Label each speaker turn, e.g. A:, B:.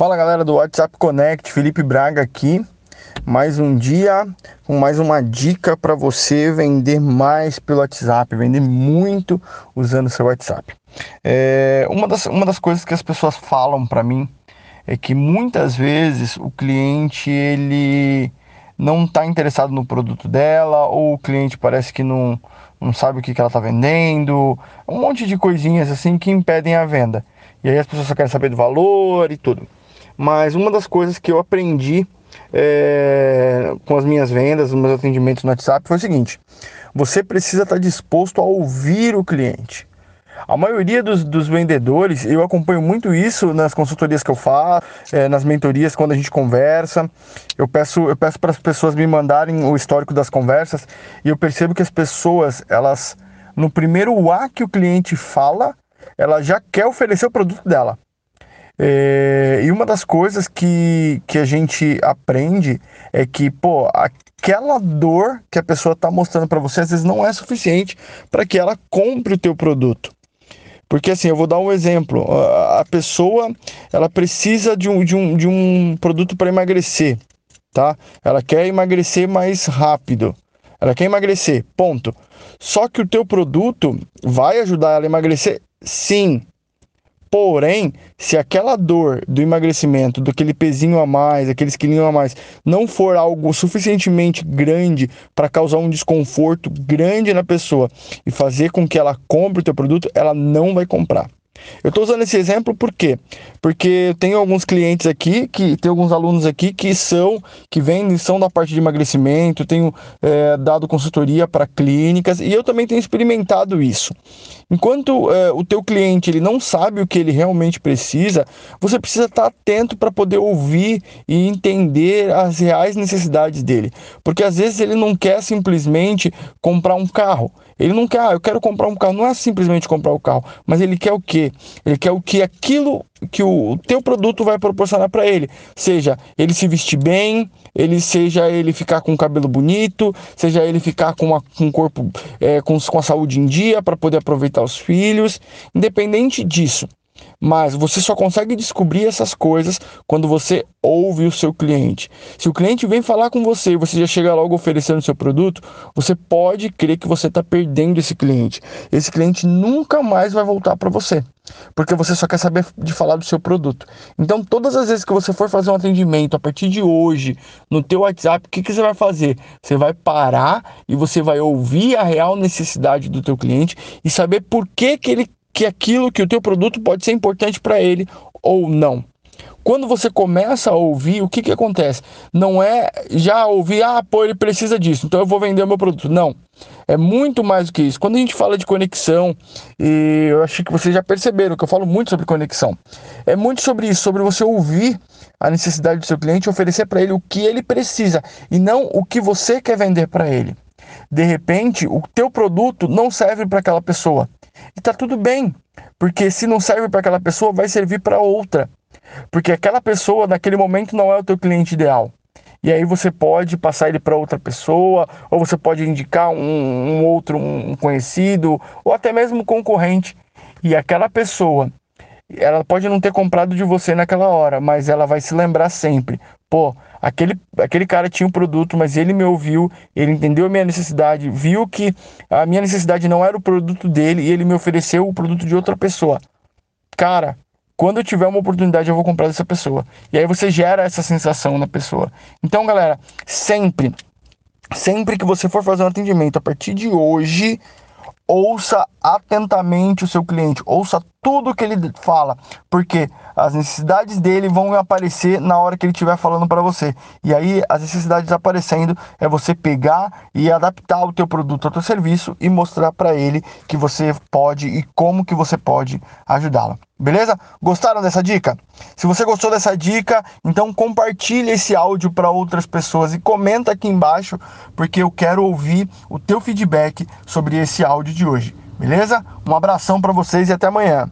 A: Fala galera do WhatsApp Connect, Felipe Braga aqui. Mais um dia com mais uma dica para você vender mais pelo WhatsApp, vender muito usando seu WhatsApp. É, uma, das, uma das coisas que as pessoas falam para mim é que muitas vezes o cliente ele não está interessado no produto dela ou o cliente parece que não, não sabe o que, que ela está vendendo, um monte de coisinhas assim que impedem a venda. E aí as pessoas só querem saber do valor e tudo. Mas uma das coisas que eu aprendi é, com as minhas vendas, os meus atendimentos no WhatsApp foi o seguinte: você precisa estar disposto a ouvir o cliente. A maioria dos, dos, vendedores, eu acompanho muito isso nas consultorias que eu faço, é, nas mentorias, quando a gente conversa. Eu peço, eu peço para as pessoas me mandarem o histórico das conversas e eu percebo que as pessoas, elas, no primeiro A que o cliente fala, ela já quer oferecer o produto dela. É, e uma das coisas que, que a gente aprende é que, pô, aquela dor que a pessoa está mostrando para você às vezes não é suficiente para que ela compre o teu produto. Porque assim, eu vou dar um exemplo. A pessoa, ela precisa de um, de um, de um produto para emagrecer, tá? Ela quer emagrecer mais rápido. Ela quer emagrecer, ponto. Só que o teu produto vai ajudar ela a emagrecer? Sim. Porém, se aquela dor do emagrecimento, do aquele pezinho a mais, aqueles quilinhos a mais, não for algo suficientemente grande para causar um desconforto grande na pessoa e fazer com que ela compre o teu produto, ela não vai comprar. Eu estou usando esse exemplo por quê? Porque eu tenho alguns clientes aqui, que tem alguns alunos aqui que são, que vendem, são da parte de emagrecimento, tenho é, dado consultoria para clínicas e eu também tenho experimentado isso. Enquanto é, o teu cliente ele não sabe o que ele realmente precisa, você precisa estar atento para poder ouvir e entender as reais necessidades dele. Porque às vezes ele não quer simplesmente comprar um carro. Ele não quer, ah, eu quero comprar um carro. Não é simplesmente comprar o carro, mas ele quer o quê? Ele quer o que aquilo que o, o teu produto vai proporcionar para ele. Seja ele se vestir bem, ele seja ele ficar com o cabelo bonito, seja ele ficar com, uma, com um corpo é, com, com a saúde em dia para poder aproveitar os filhos. Independente disso, mas você só consegue descobrir essas coisas quando você ouve o seu cliente. Se o cliente vem falar com você e você já chega logo oferecendo seu produto, você pode crer que você está perdendo esse cliente. Esse cliente nunca mais vai voltar para você, porque você só quer saber de falar do seu produto. Então, todas as vezes que você for fazer um atendimento a partir de hoje no teu WhatsApp, o que, que você vai fazer? Você vai parar e você vai ouvir a real necessidade do teu cliente e saber por que, que ele que aquilo que o teu produto pode ser importante para ele ou não. Quando você começa a ouvir, o que, que acontece? Não é já ouvir, ah, pô, ele precisa disso, então eu vou vender o meu produto. Não. É muito mais do que isso. Quando a gente fala de conexão, e eu acho que vocês já perceberam que eu falo muito sobre conexão. É muito sobre isso, sobre você ouvir a necessidade do seu cliente oferecer para ele o que ele precisa e não o que você quer vender para ele. De repente, o teu produto não serve para aquela pessoa. E tá tudo bem, porque se não serve para aquela pessoa, vai servir para outra. Porque aquela pessoa naquele momento não é o teu cliente ideal. E aí você pode passar ele para outra pessoa, ou você pode indicar um, um outro, um conhecido, ou até mesmo um concorrente. E aquela pessoa, ela pode não ter comprado de você naquela hora, mas ela vai se lembrar sempre. Pô, aquele, aquele cara tinha um produto, mas ele me ouviu, ele entendeu a minha necessidade, viu que a minha necessidade não era o produto dele e ele me ofereceu o produto de outra pessoa. Cara, quando eu tiver uma oportunidade, eu vou comprar dessa pessoa. E aí você gera essa sensação na pessoa. Então, galera, sempre, sempre que você for fazer um atendimento, a partir de hoje, ouça atentamente o seu cliente, ouça tudo que ele fala, porque as necessidades dele vão aparecer na hora que ele estiver falando para você. E aí as necessidades aparecendo é você pegar e adaptar o teu produto ao teu serviço e mostrar para ele que você pode e como que você pode ajudá-lo. Beleza? Gostaram dessa dica? Se você gostou dessa dica, então compartilhe esse áudio para outras pessoas e comenta aqui embaixo, porque eu quero ouvir o teu feedback sobre esse áudio de hoje. Beleza? Um abração para vocês e até amanhã.